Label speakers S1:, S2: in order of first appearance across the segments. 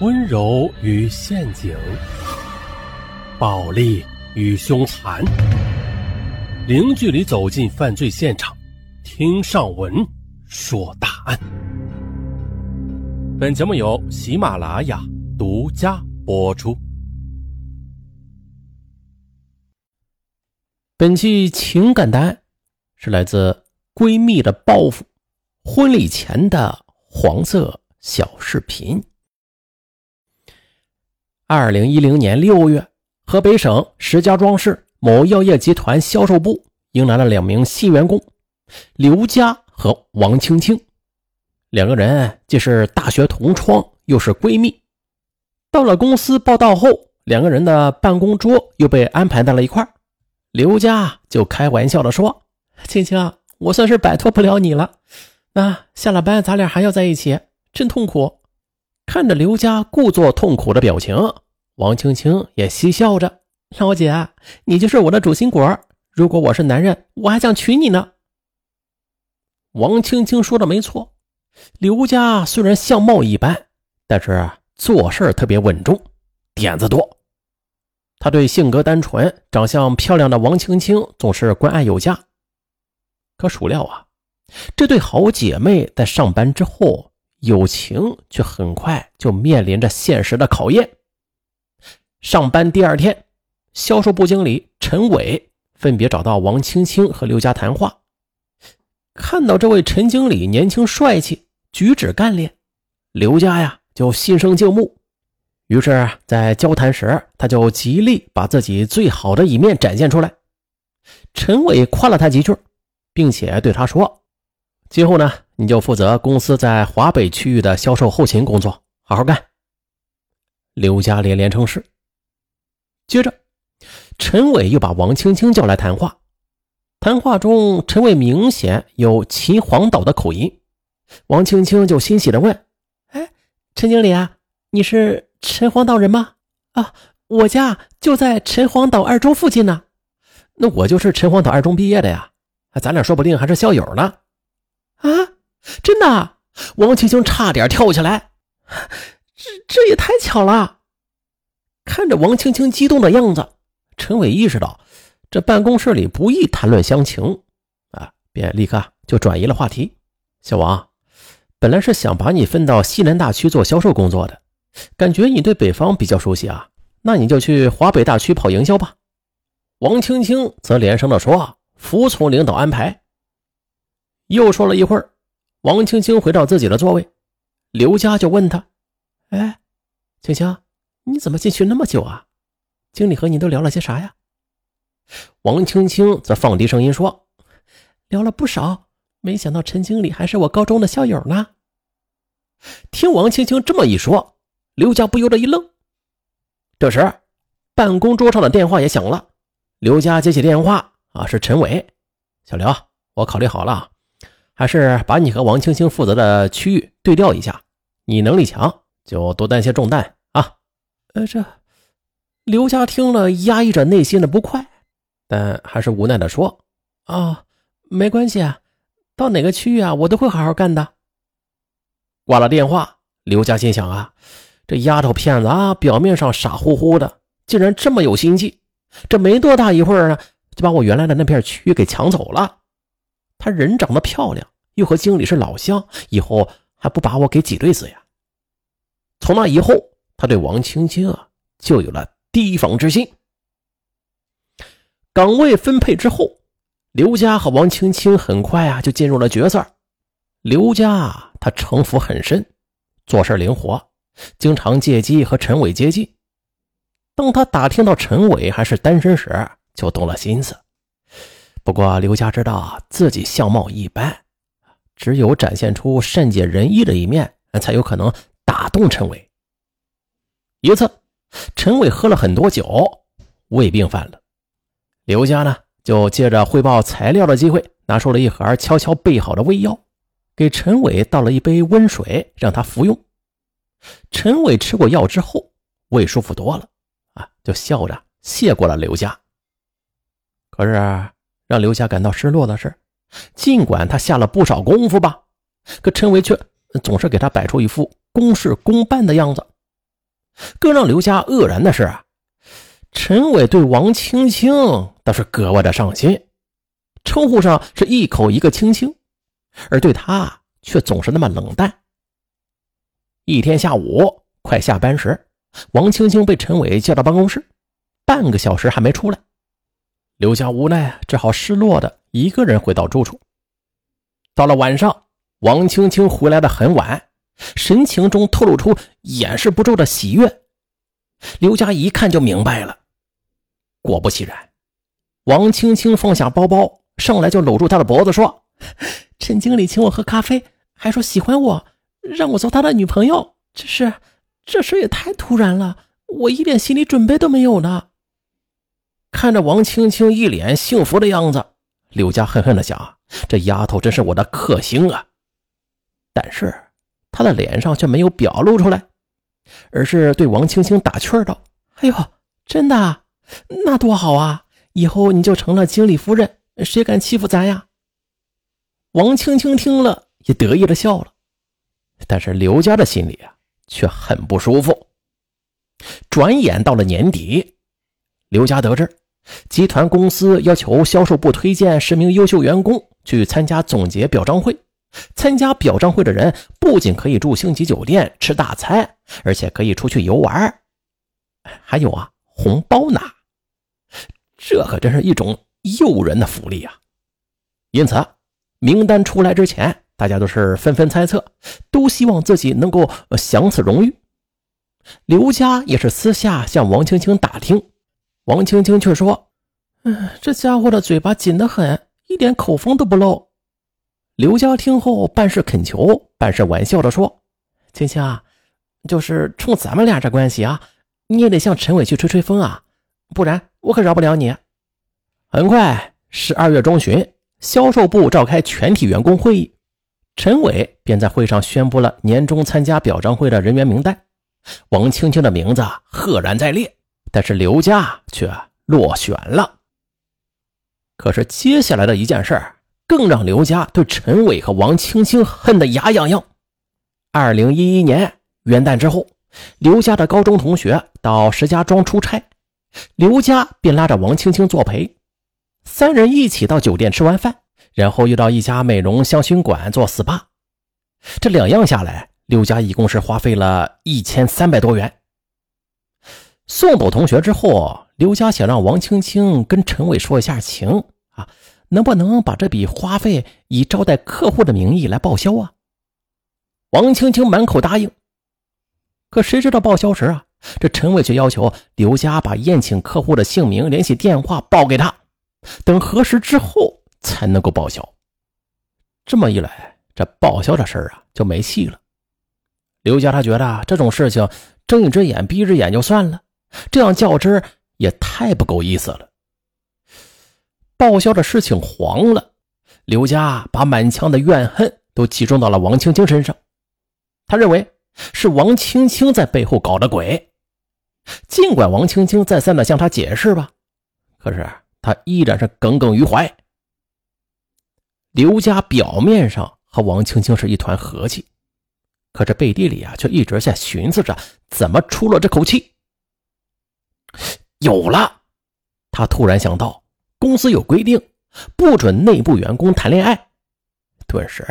S1: 温柔与陷阱，暴力与凶残，零距离走进犯罪现场，听上文说大案。本节目由喜马拉雅独家播出。
S2: 本期情感答案是来自闺蜜的报复，婚礼前的黄色小视频。二零一零年六月，河北省石家庄市某药业集团销售部迎来了两名新员工刘佳和王青青。两个人既是大学同窗，又是闺蜜。到了公司报道后，两个人的办公桌又被安排在了一块刘佳就开玩笑的说：“青青，我算是摆脱不了你了。那下了班，咱俩还要在一起，真痛苦。”看着刘佳故作痛苦的表情，王青青也嬉笑着：“老姐，你就是我的主心骨如果我是男人，我还想娶你呢。”王青青说的没错，刘佳虽然相貌一般，但是做事特别稳重，点子多。他对性格单纯、长相漂亮的王青青总是关爱有加。可孰料啊，这对好姐妹在上班之后。友情却很快就面临着现实的考验。上班第二天，销售部经理陈伟分别找到王青青和刘佳谈话。看到这位陈经理年轻帅气，举止干练，刘佳呀就心生敬慕。于是，在交谈时，他就极力把自己最好的一面展现出来。陈伟夸了他几句，并且对他说：“今后呢？”你就负责公司在华北区域的销售后勤工作，好好干。刘佳连连称是。接着，陈伟又把王青青叫来谈话。谈话中，陈伟明显有秦皇岛的口音。王青青就欣喜的问：“哎，陈经理啊，你是陈皇岛人吗？啊，我家就在陈皇岛二中附近呢。那我就是陈皇岛二中毕业的呀，咱俩说不定还是校友呢。啊？”真的，王青青差点跳起来，这这也太巧了！看着王青青激动的样子，陈伟意识到这办公室里不宜谈论乡情，啊，便立刻就转移了话题。小王，本来是想把你分到西南大区做销售工作的，感觉你对北方比较熟悉啊，那你就去华北大区跑营销吧。王青青则连声的说：“服从领导安排。”又说了一会儿。王青青回到自己的座位，刘佳就问他：“哎，青青，你怎么进去那么久啊？经理和你都聊了些啥呀？”王青青则放低声音说：“聊了不少，没想到陈经理还是我高中的校友呢。”听王青青这么一说，刘佳不由得一愣。这时，办公桌上的电话也响了。刘佳接起电话：“啊，是陈伟，小刘，我考虑好了。”还是把你和王青青负责的区域对调一下，你能力强就多担些重担啊。呃，这刘佳听了，压抑着内心的不快，但还是无奈的说：“啊，没关系啊，到哪个区域啊，我都会好好干的。”挂了电话，刘佳心想啊，这丫头片子啊，表面上傻乎乎的，竟然这么有心计，这没多大一会儿呢，就把我原来的那片区域给抢走了。她人长得漂亮，又和经理是老乡，以后还不把我给挤兑死呀？从那以后，他对王青青啊就有了提防之心。岗位分配之后，刘家和王青青很快啊就进入了角色。刘家他城府很深，做事灵活，经常借机和陈伟接近。当他打听到陈伟还是单身时，就动了心思。不过刘家知道自己相貌一般，只有展现出善解人意的一面，才有可能打动陈伟。一次，陈伟喝了很多酒，胃病犯了。刘家呢，就借着汇报材料的机会，拿出了一盒悄悄备好的胃药，给陈伟倒了一杯温水，让他服用。陈伟吃过药之后，胃舒服多了，啊，就笑着谢过了刘家。可是。让刘家感到失落的是，尽管他下了不少功夫吧，可陈伟却总是给他摆出一副公事公办的样子，更让刘家愕然的是啊，陈伟对王青青倒是格外的上心，称呼上是一口一个青青，而对他却总是那么冷淡。一天下午快下班时，王青青被陈伟叫到办公室，半个小时还没出来，刘家无奈只好失落的一个人回到住处。到了晚上，王青青回来的很晚。神情中透露出掩饰不住的喜悦，刘佳一看就明白了。果不其然，王青青放下包包，上来就搂住他的脖子说：“陈经理请我喝咖啡，还说喜欢我，让我做他的女朋友。这是这事也太突然了，我一点心理准备都没有呢。”看着王青青一脸幸福的样子，刘佳恨恨的想：“这丫头真是我的克星啊！”但是。他的脸上却没有表露出来，而是对王青青打趣道：“哎呦，真的？那多好啊！以后你就成了经理夫人，谁敢欺负咱呀？”王青青听了也得意的笑了，但是刘家的心里啊却很不舒服。转眼到了年底，刘家得知集团公司要求销售部推荐十名优秀员工去参加总结表彰会。参加表彰会的人不仅可以住星级酒店吃大餐，而且可以出去游玩，还有啊红包拿。这可真是一种诱人的福利啊！因此，名单出来之前，大家都是纷纷猜测，都希望自己能够享此荣誉。刘佳也是私下向王青青打听，王青青却说：“嗯，这家伙的嘴巴紧得很，一点口风都不漏。”刘家听后，半是恳求，半是玩笑的说：“青青啊，就是冲咱们俩这关系啊，你也得向陈伟去吹吹风啊，不然我可饶不了你。”很快，十二月中旬，销售部召开全体员工会议，陈伟便在会上宣布了年终参加表彰会的人员名单，王青青的名字赫然在列，但是刘家却落选了。可是接下来的一件事儿。更让刘家对陈伟和王青青恨得牙痒痒。二零一一年元旦之后，刘家的高中同学到石家庄出差，刘家便拉着王青青作陪，三人一起到酒店吃完饭，然后又到一家美容香薰馆做 SPA。这两样下来，刘家一共是花费了一千三百多元。送走同学之后，刘佳想让王青青跟陈伟说一下情啊。能不能把这笔花费以招待客户的名义来报销啊？王青青满口答应，可谁知道报销时啊，这陈伟却要求刘佳把宴请客户的姓名、联系电话报给他，等核实之后才能够报销。这么一来，这报销的事儿啊就没戏了。刘佳他觉得这种事情睁一只眼闭一只眼就算了，这样较真也太不够意思了。报销的事情黄了，刘家把满腔的怨恨都集中到了王青青身上。他认为是王青青在背后搞的鬼，尽管王青青再三的向他解释吧，可是他依然是耿耿于怀。刘家表面上和王青青是一团和气，可这背地里啊，却一直在寻思着怎么出了这口气。有了，他突然想到。公司有规定，不准内部员工谈恋爱，顿时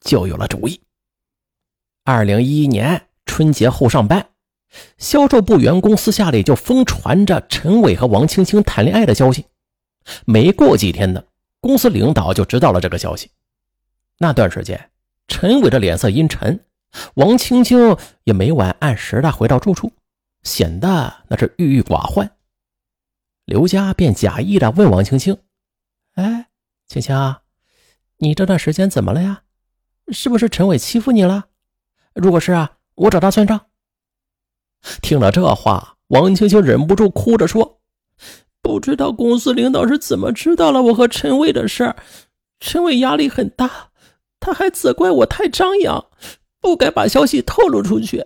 S2: 就有了主意。二零一一年春节后上班，销售部员工私下里就疯传着陈伟和王青青谈恋爱的消息。没过几天呢，公司领导就知道了这个消息。那段时间，陈伟的脸色阴沉，王青青也每晚按时的回到住处，显得那是郁郁寡欢。刘佳便假意的问王青青：“哎，青青，你这段时间怎么了呀？是不是陈伟欺负你了？如果是啊，我找他算账。”听了这话，王青青忍不住哭着说：“不知道公司领导是怎么知道了我和陈伟的事儿？陈伟压力很大，他还责怪我太张扬，不该把消息透露出去。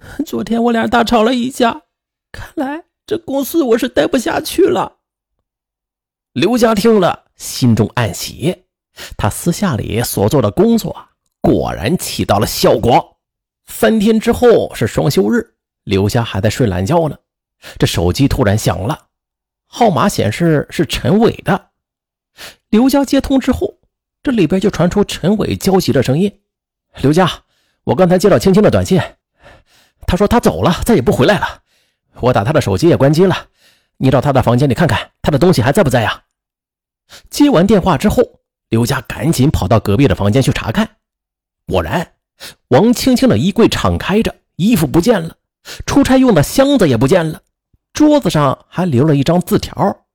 S2: 昨天我俩大吵了一架，看来……”这公司我是待不下去了。刘佳听了，心中暗喜，他私下里所做的工作果然起到了效果。三天之后是双休日，刘佳还在睡懒觉呢，这手机突然响了，号码显示是陈伟的。刘佳接通之后，这里边就传出陈伟焦急的声音：“刘佳，我刚才接到青青的短信，他说他走了，再也不回来了。我打他的手机也关机了，你到他的房间里看看，他的东西还在不在呀？”接完电话之后，刘佳赶紧跑到隔壁的房间去查看，果然，王青青的衣柜敞开着，衣服不见了，出差用的箱子也不见了，桌子上还留了一张字条：“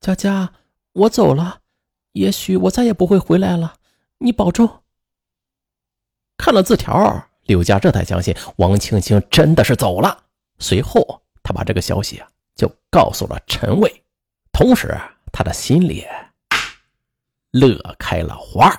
S2: 佳佳，我走了。”也许我再也不会回来了，你保重。看了字条，柳家这才相信王青青真的是走了。随后，他把这个消息啊就告诉了陈伟，同时他的心里乐开了花。